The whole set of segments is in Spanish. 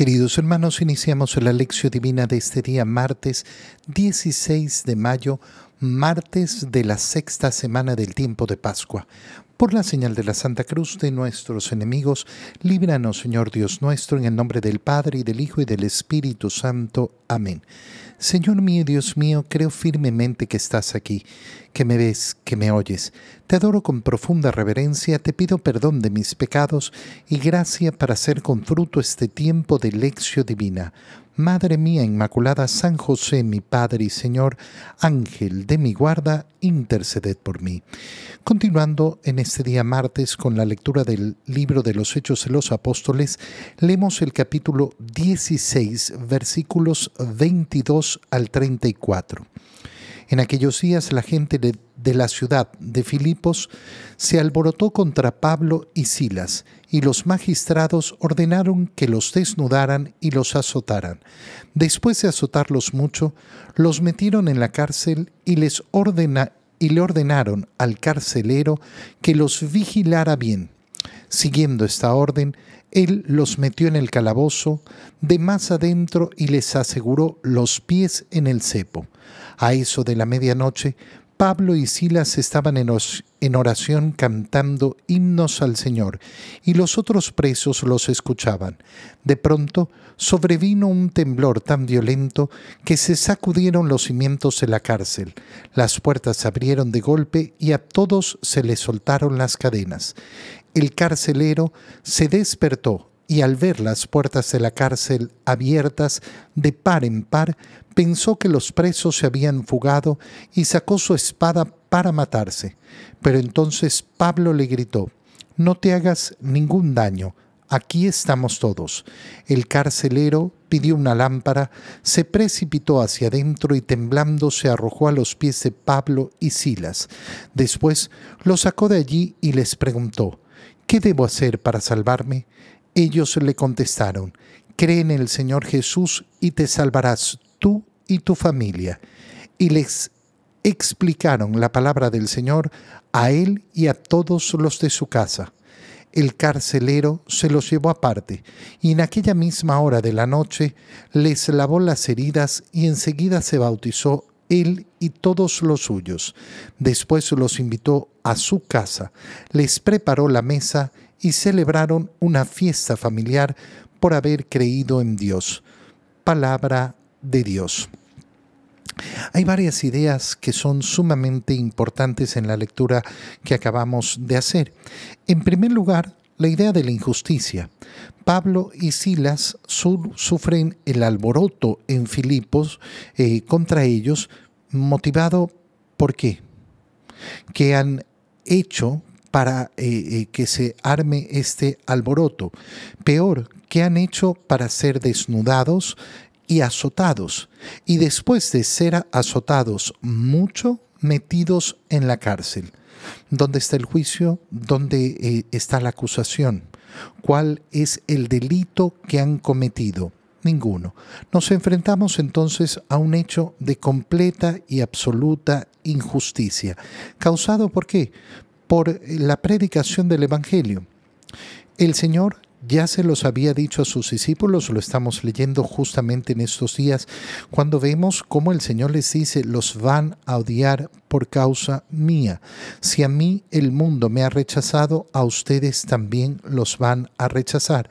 Queridos hermanos, iniciamos la lección divina de este día, martes 16 de mayo, martes de la sexta semana del tiempo de Pascua. Por la señal de la Santa Cruz de nuestros enemigos, líbranos, Señor Dios nuestro, en el nombre del Padre, y del Hijo, y del Espíritu Santo. Amén. Señor mío, Dios mío, creo firmemente que estás aquí, que me ves, que me oyes. Te adoro con profunda reverencia, te pido perdón de mis pecados y gracia para hacer con fruto este tiempo de lección divina Madre mía Inmaculada, San José, mi Padre y Señor, Ángel de mi guarda, interceded por mí. Continuando en este día martes con la lectura del libro de los Hechos de los Apóstoles, leemos el capítulo 16, versículos 22 al 34. En aquellos días la gente de, la ciudad de Filipos se alborotó contra Pablo y Silas, y los magistrados ordenaron que los desnudaran y los azotaran. Después de azotarlos mucho, los metieron en la cárcel y les ordena, y le ordenaron al carcelero que los vigilara bien. Siguiendo esta orden, él los metió en el calabozo, de más adentro, y les aseguró los pies en el cepo. A eso de la medianoche, Pablo y Silas estaban en oración cantando himnos al Señor, y los otros presos los escuchaban. De pronto sobrevino un temblor tan violento que se sacudieron los cimientos de la cárcel. Las puertas se abrieron de golpe y a todos se les soltaron las cadenas. El carcelero se despertó y al ver las puertas de la cárcel abiertas de par en par, pensó que los presos se habían fugado y sacó su espada para matarse. Pero entonces Pablo le gritó, No te hagas ningún daño, aquí estamos todos. El carcelero pidió una lámpara, se precipitó hacia adentro y temblando se arrojó a los pies de Pablo y Silas. Después lo sacó de allí y les preguntó, ¿qué debo hacer para salvarme? Ellos le contestaron, cree en el Señor Jesús y te salvarás tú y tu familia. Y les explicaron la palabra del Señor a él y a todos los de su casa. El carcelero se los llevó aparte y en aquella misma hora de la noche les lavó las heridas y enseguida se bautizó él y todos los suyos. Después los invitó a su casa, les preparó la mesa y celebraron una fiesta familiar por haber creído en Dios. Palabra de Dios. Hay varias ideas que son sumamente importantes en la lectura que acabamos de hacer. En primer lugar, la idea de la injusticia. Pablo y Silas sufren el alboroto en Filipos eh, contra ellos, motivado por qué? Que han hecho para eh, eh, que se arme este alboroto. Peor, ¿qué han hecho para ser desnudados y azotados? Y después de ser azotados mucho, metidos en la cárcel. ¿Dónde está el juicio? ¿Dónde está la acusación? ¿Cuál es el delito que han cometido? Ninguno. Nos enfrentamos entonces a un hecho de completa y absoluta injusticia. ¿Causado por qué? Por la predicación del Evangelio. El Señor ya se los había dicho a sus discípulos, lo estamos leyendo justamente en estos días, cuando vemos cómo el Señor les dice, los van a odiar por causa mía. Si a mí el mundo me ha rechazado, a ustedes también los van a rechazar.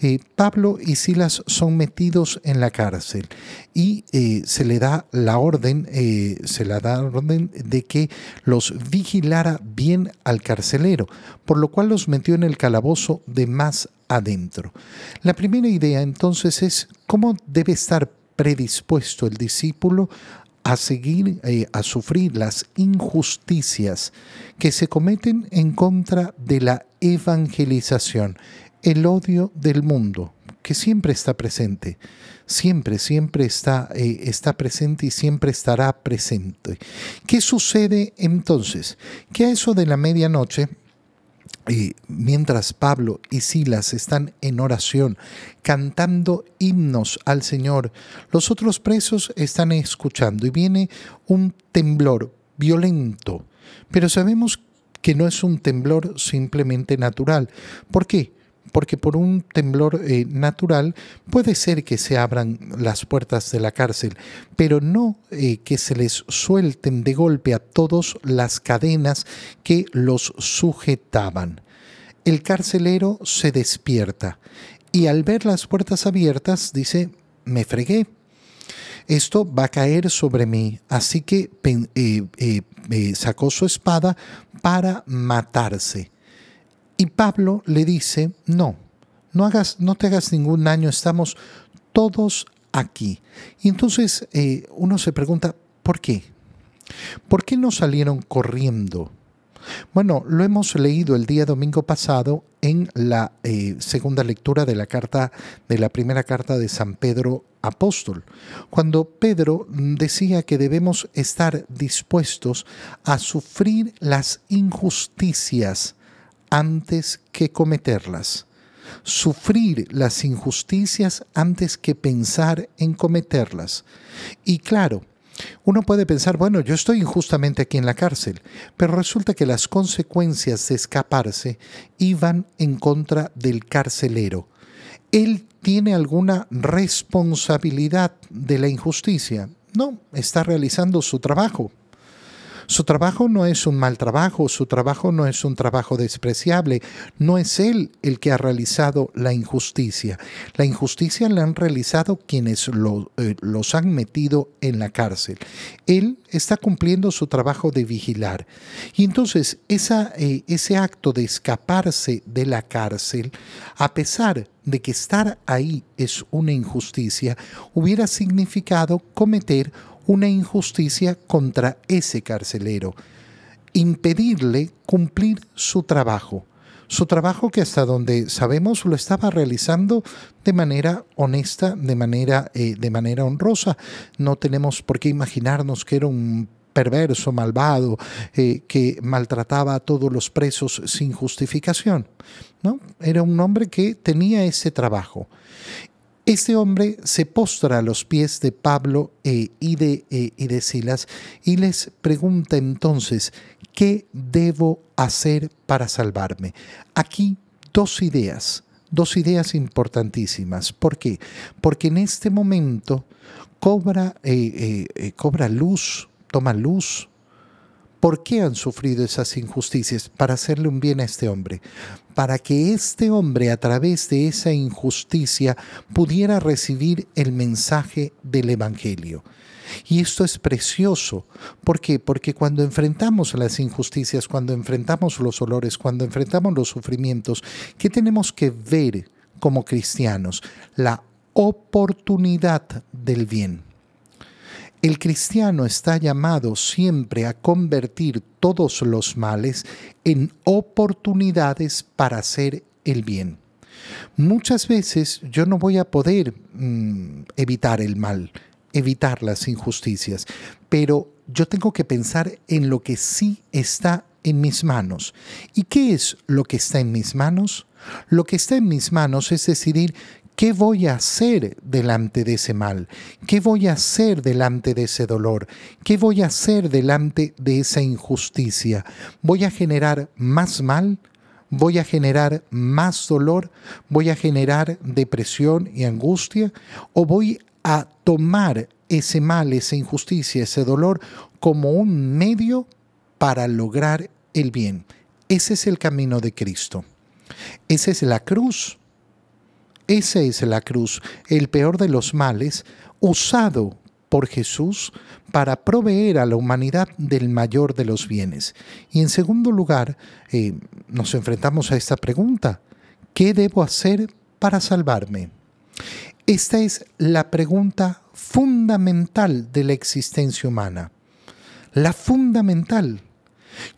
Eh, Pablo y Silas son metidos en la cárcel y eh, se le da la orden, eh, se le da la orden de que los vigilara bien al carcelero, por lo cual los metió en el calabozo de más adentro. La primera idea entonces es cómo debe estar predispuesto el discípulo a seguir, eh, a sufrir las injusticias que se cometen en contra de la evangelización, el odio del mundo, que siempre está presente, siempre, siempre está, eh, está presente y siempre estará presente. ¿Qué sucede entonces? Que a eso de la medianoche, mientras Pablo y Silas están en oración, cantando himnos al Señor, los otros presos están escuchando y viene un temblor violento. Pero sabemos que no es un temblor simplemente natural. ¿Por qué? Porque por un temblor eh, natural puede ser que se abran las puertas de la cárcel, pero no eh, que se les suelten de golpe a todos las cadenas que los sujetaban. El carcelero se despierta y al ver las puertas abiertas dice, me fregué, esto va a caer sobre mí. Así que eh, sacó su espada para matarse. Y Pablo le dice, no, no, hagas, no te hagas ningún daño, estamos todos aquí. Y entonces eh, uno se pregunta, ¿por qué? ¿Por qué no salieron corriendo? Bueno, lo hemos leído el día domingo pasado en la eh, segunda lectura de la carta de la primera carta de San Pedro apóstol, cuando Pedro decía que debemos estar dispuestos a sufrir las injusticias antes que cometerlas. Sufrir las injusticias antes que pensar en cometerlas. Y claro, uno puede pensar, bueno, yo estoy injustamente aquí en la cárcel, pero resulta que las consecuencias de escaparse iban en contra del carcelero. Él tiene alguna responsabilidad de la injusticia. No, está realizando su trabajo. Su trabajo no es un mal trabajo, su trabajo no es un trabajo despreciable, no es él el que ha realizado la injusticia. La injusticia la han realizado quienes eh, los han metido en la cárcel. Él está cumpliendo su trabajo de vigilar. Y entonces esa, eh, ese acto de escaparse de la cárcel, a pesar de que estar ahí es una injusticia, hubiera significado cometer una injusticia contra ese carcelero, impedirle cumplir su trabajo, su trabajo que hasta donde sabemos lo estaba realizando de manera honesta, de manera, eh, de manera honrosa. No tenemos por qué imaginarnos que era un perverso, malvado, eh, que maltrataba a todos los presos sin justificación. ¿no? Era un hombre que tenía ese trabajo. Este hombre se postra a los pies de Pablo eh, y, de, eh, y de Silas y les pregunta entonces, ¿qué debo hacer para salvarme? Aquí dos ideas, dos ideas importantísimas. ¿Por qué? Porque en este momento cobra, eh, cobra luz, toma luz ¿Por qué han sufrido esas injusticias? Para hacerle un bien a este hombre. Para que este hombre a través de esa injusticia pudiera recibir el mensaje del Evangelio. Y esto es precioso. ¿Por qué? Porque cuando enfrentamos las injusticias, cuando enfrentamos los olores, cuando enfrentamos los sufrimientos, ¿qué tenemos que ver como cristianos? La oportunidad del bien. El cristiano está llamado siempre a convertir todos los males en oportunidades para hacer el bien. Muchas veces yo no voy a poder mm, evitar el mal, evitar las injusticias, pero yo tengo que pensar en lo que sí está en mis manos. ¿Y qué es lo que está en mis manos? Lo que está en mis manos es decidir ¿Qué voy a hacer delante de ese mal? ¿Qué voy a hacer delante de ese dolor? ¿Qué voy a hacer delante de esa injusticia? ¿Voy a generar más mal? ¿Voy a generar más dolor? ¿Voy a generar depresión y angustia? ¿O voy a tomar ese mal, esa injusticia, ese dolor como un medio para lograr el bien? Ese es el camino de Cristo. Esa es la cruz esa es la cruz, el peor de los males, usado por Jesús para proveer a la humanidad del mayor de los bienes. Y en segundo lugar, eh, nos enfrentamos a esta pregunta, ¿qué debo hacer para salvarme? Esta es la pregunta fundamental de la existencia humana. La fundamental.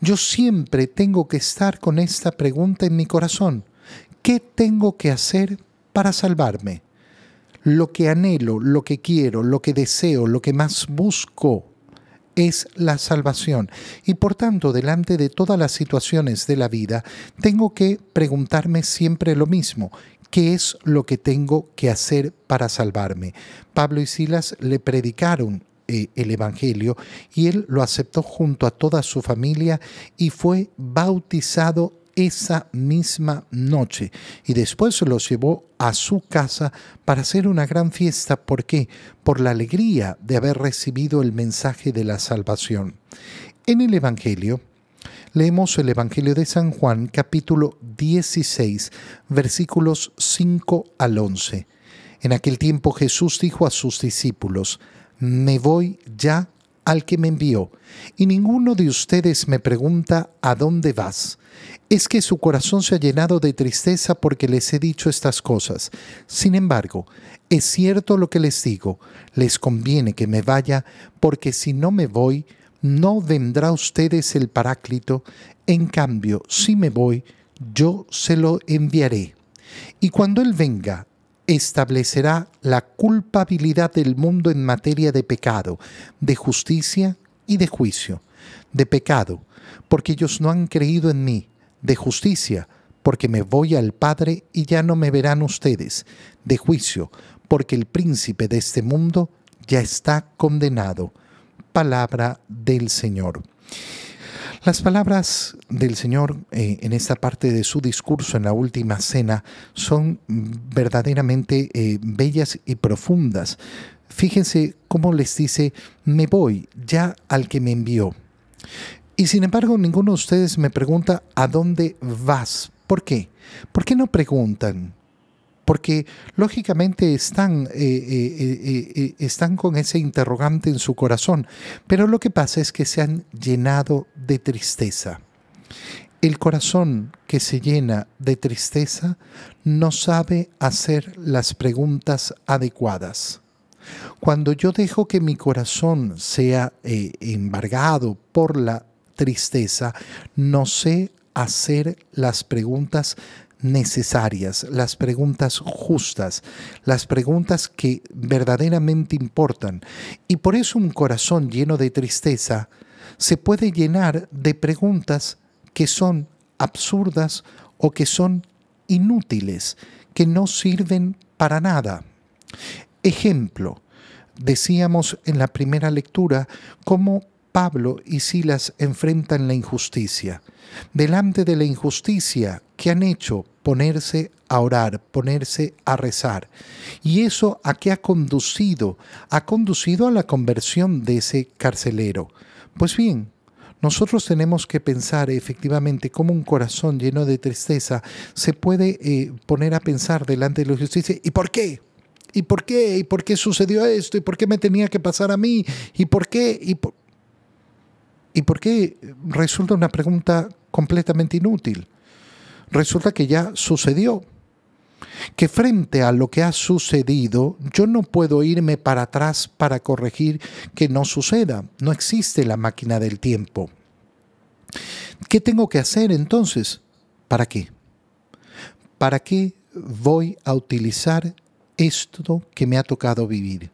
Yo siempre tengo que estar con esta pregunta en mi corazón. ¿Qué tengo que hacer para salvarme. Lo que anhelo, lo que quiero, lo que deseo, lo que más busco es la salvación. Y por tanto, delante de todas las situaciones de la vida, tengo que preguntarme siempre lo mismo. ¿Qué es lo que tengo que hacer para salvarme? Pablo y Silas le predicaron eh, el Evangelio y él lo aceptó junto a toda su familia y fue bautizado esa misma noche y después los llevó a su casa para hacer una gran fiesta. ¿Por qué? Por la alegría de haber recibido el mensaje de la salvación. En el Evangelio, leemos el Evangelio de San Juan capítulo 16 versículos 5 al 11. En aquel tiempo Jesús dijo a sus discípulos, me voy ya al que me envió, y ninguno de ustedes me pregunta a dónde vas. Es que su corazón se ha llenado de tristeza porque les he dicho estas cosas. Sin embargo, es cierto lo que les digo, les conviene que me vaya, porque si no me voy, no vendrá a ustedes el Paráclito, en cambio, si me voy, yo se lo enviaré. Y cuando Él venga, establecerá la culpabilidad del mundo en materia de pecado, de justicia y de juicio. De pecado, porque ellos no han creído en mí. De justicia, porque me voy al Padre y ya no me verán ustedes. De juicio, porque el príncipe de este mundo ya está condenado. Palabra del Señor. Las palabras del Señor eh, en esta parte de su discurso en la última cena son verdaderamente eh, bellas y profundas. Fíjense cómo les dice, me voy ya al que me envió. Y sin embargo, ninguno de ustedes me pregunta, ¿a dónde vas? ¿Por qué? ¿Por qué no preguntan? Porque lógicamente están, eh, eh, eh, están con ese interrogante en su corazón, pero lo que pasa es que se han llenado de tristeza. El corazón que se llena de tristeza no sabe hacer las preguntas adecuadas. Cuando yo dejo que mi corazón sea embargado por la tristeza, no sé hacer las preguntas necesarias, las preguntas justas, las preguntas que verdaderamente importan. Y por eso un corazón lleno de tristeza se puede llenar de preguntas que son absurdas o que son inútiles, que no sirven para nada. Ejemplo, decíamos en la primera lectura cómo Pablo y Silas enfrentan la injusticia. Delante de la injusticia que han hecho, ponerse a orar, ponerse a rezar. ¿Y eso a qué ha conducido? Ha conducido a la conversión de ese carcelero. Pues bien, nosotros tenemos que pensar efectivamente cómo un corazón lleno de tristeza se puede eh, poner a pensar delante de la justicia. ¿Y por qué? ¿Y por qué? ¿Y por qué sucedió esto? ¿Y por qué me tenía que pasar a mí? ¿Y por qué? ¿Y por... ¿Y por qué resulta una pregunta completamente inútil? Resulta que ya sucedió. Que frente a lo que ha sucedido, yo no puedo irme para atrás para corregir que no suceda. No existe la máquina del tiempo. ¿Qué tengo que hacer entonces? ¿Para qué? ¿Para qué voy a utilizar esto que me ha tocado vivir?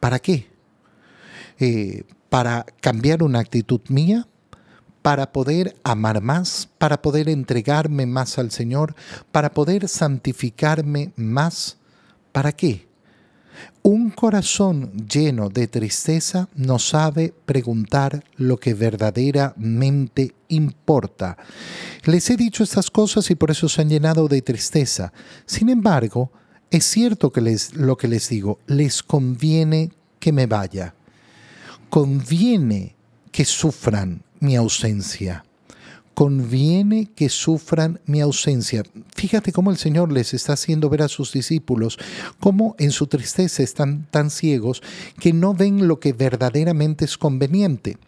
¿Para qué? Eh, para cambiar una actitud mía, para poder amar más, para poder entregarme más al Señor, para poder santificarme más. ¿Para qué? Un corazón lleno de tristeza no sabe preguntar lo que verdaderamente importa. Les he dicho estas cosas y por eso se han llenado de tristeza. Sin embargo, es cierto que les, lo que les digo, les conviene que me vaya conviene que sufran mi ausencia. Conviene que sufran mi ausencia. Fíjate cómo el Señor les está haciendo ver a sus discípulos cómo en su tristeza están tan ciegos que no ven lo que verdaderamente es conveniente.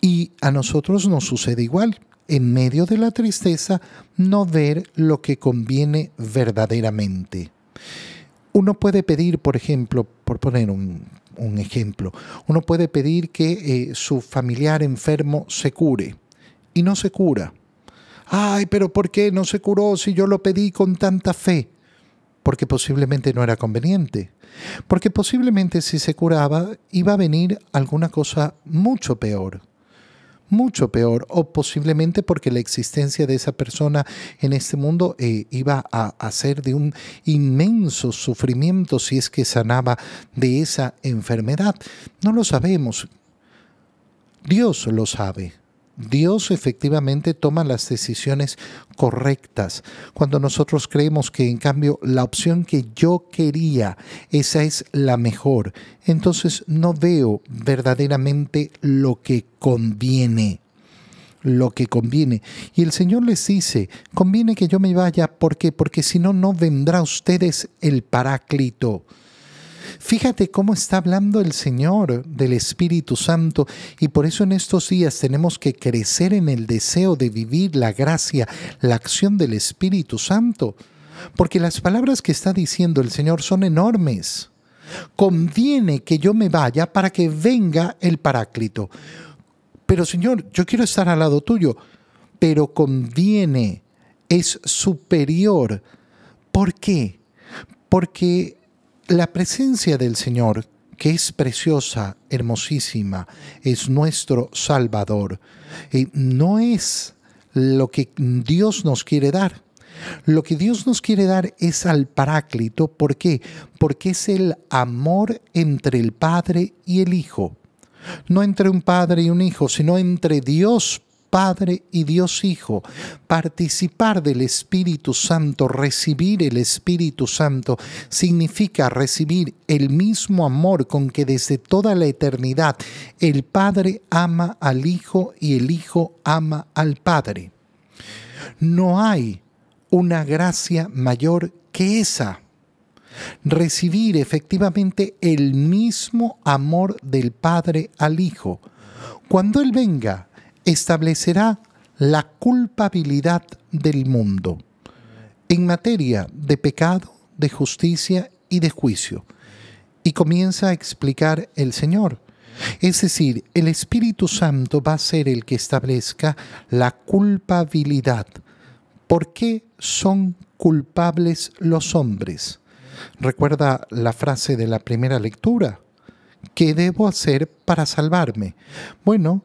Y a nosotros nos sucede igual. En medio de la tristeza, no ver lo que conviene verdaderamente. Uno puede pedir, por ejemplo, por poner un un ejemplo. Uno puede pedir que eh, su familiar enfermo se cure y no se cura. Ay, pero ¿por qué no se curó si yo lo pedí con tanta fe? Porque posiblemente no era conveniente. Porque posiblemente si se curaba iba a venir alguna cosa mucho peor mucho peor o posiblemente porque la existencia de esa persona en este mundo eh, iba a, hacer de un inmenso sufrimiento si es que sanaba de esa enfermedad. No lo sabemos. Dios lo sabe. Dios efectivamente toma las decisiones correctas. Cuando nosotros creemos que en cambio la opción que yo quería, esa es la mejor, entonces no veo verdaderamente lo que conviene lo que conviene. Y el Señor les dice, conviene que yo me vaya, ¿por qué? Porque si no, no vendrá a ustedes el Paráclito. Fíjate cómo está hablando el Señor del Espíritu Santo y por eso en estos días tenemos que crecer en el deseo de vivir la gracia, la acción del Espíritu Santo, porque las palabras que está diciendo el Señor son enormes. Conviene que yo me vaya para que venga el Paráclito. Pero Señor, yo quiero estar al lado tuyo, pero conviene, es superior. ¿Por qué? Porque la presencia del Señor, que es preciosa, hermosísima, es nuestro Salvador, y no es lo que Dios nos quiere dar. Lo que Dios nos quiere dar es al Paráclito. ¿Por qué? Porque es el amor entre el Padre y el Hijo. No entre un Padre y un Hijo, sino entre Dios Padre y Dios Hijo, participar del Espíritu Santo, recibir el Espíritu Santo, significa recibir el mismo amor con que desde toda la eternidad el Padre ama al Hijo y el Hijo ama al Padre. No hay una gracia mayor que esa recibir efectivamente el mismo amor del Padre al Hijo. Cuando Él venga establecerá la culpabilidad del mundo en materia de pecado, de justicia y de juicio. Y comienza a explicar el Señor. Es decir, el Espíritu Santo va a ser el que establezca la culpabilidad. ¿Por qué son culpables los hombres? Recuerda la frase de la primera lectura. ¿Qué debo hacer para salvarme? Bueno,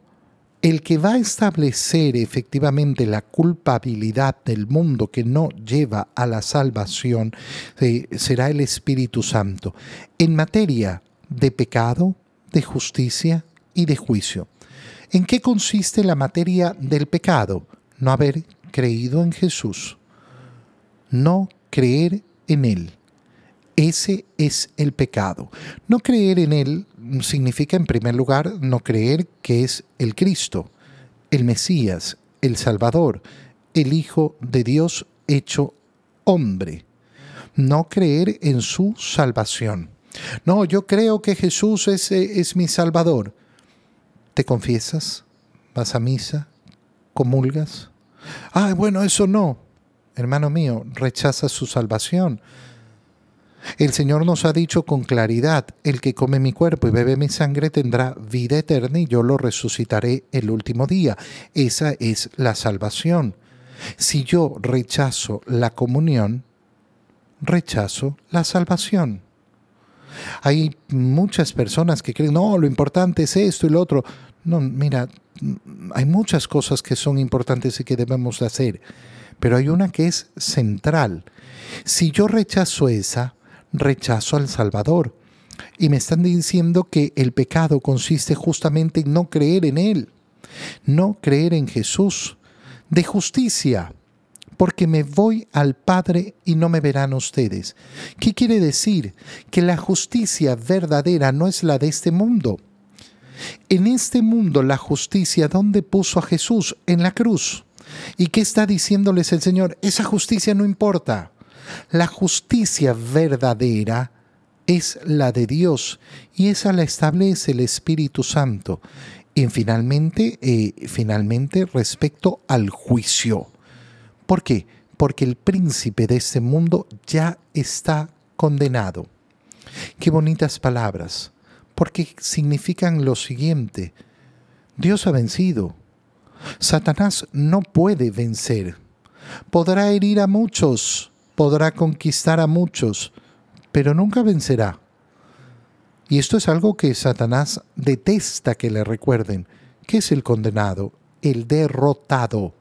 el que va a establecer efectivamente la culpabilidad del mundo que no lleva a la salvación eh, será el Espíritu Santo en materia de pecado, de justicia y de juicio. ¿En qué consiste la materia del pecado? No haber creído en Jesús, no creer en Él. Ese es el pecado. No creer en Él significa, en primer lugar, no creer que es el Cristo, el Mesías, el Salvador, el Hijo de Dios hecho hombre. No creer en su salvación. No, yo creo que Jesús es, es mi Salvador. ¿Te confiesas? ¿Vas a misa? ¿Comulgas? Ah, bueno, eso no. Hermano mío, rechaza su salvación el Señor nos ha dicho con claridad, el que come mi cuerpo y bebe mi sangre tendrá vida eterna y yo lo resucitaré el último día. Esa es la salvación. Si yo rechazo la comunión, rechazo la salvación. Hay muchas personas que creen, no, lo importante es esto y lo otro. No, mira, hay muchas cosas que son importantes y que debemos hacer, pero hay una que es central. Si yo rechazo esa, rechazo al Salvador. Y me están diciendo que el pecado consiste justamente en no creer en Él, no creer en Jesús, de justicia, porque me voy al Padre y no me verán ustedes. ¿Qué quiere decir? Que la justicia verdadera no es la de este mundo. En este mundo la justicia, ¿dónde puso a Jesús? En la cruz. ¿Y qué está diciéndoles el Señor? Esa justicia no importa. La justicia verdadera es la de Dios y esa la establece el Espíritu Santo. Y finalmente, eh, finalmente respecto al juicio. ¿Por qué? Porque el príncipe de este mundo ya está condenado. Qué bonitas palabras, porque significan lo siguiente. Dios ha vencido. Satanás no puede vencer. Podrá herir a muchos, podrá conquistar a muchos, pero nunca vencerá. Y esto es algo que Satanás detesta que le recuerden. ¿Qué es el condenado? El derrotado.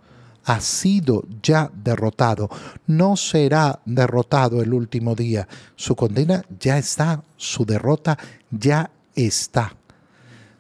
Ha sido ya derrotado. No será derrotado el último día. Su condena ya está. Su derrota ya está.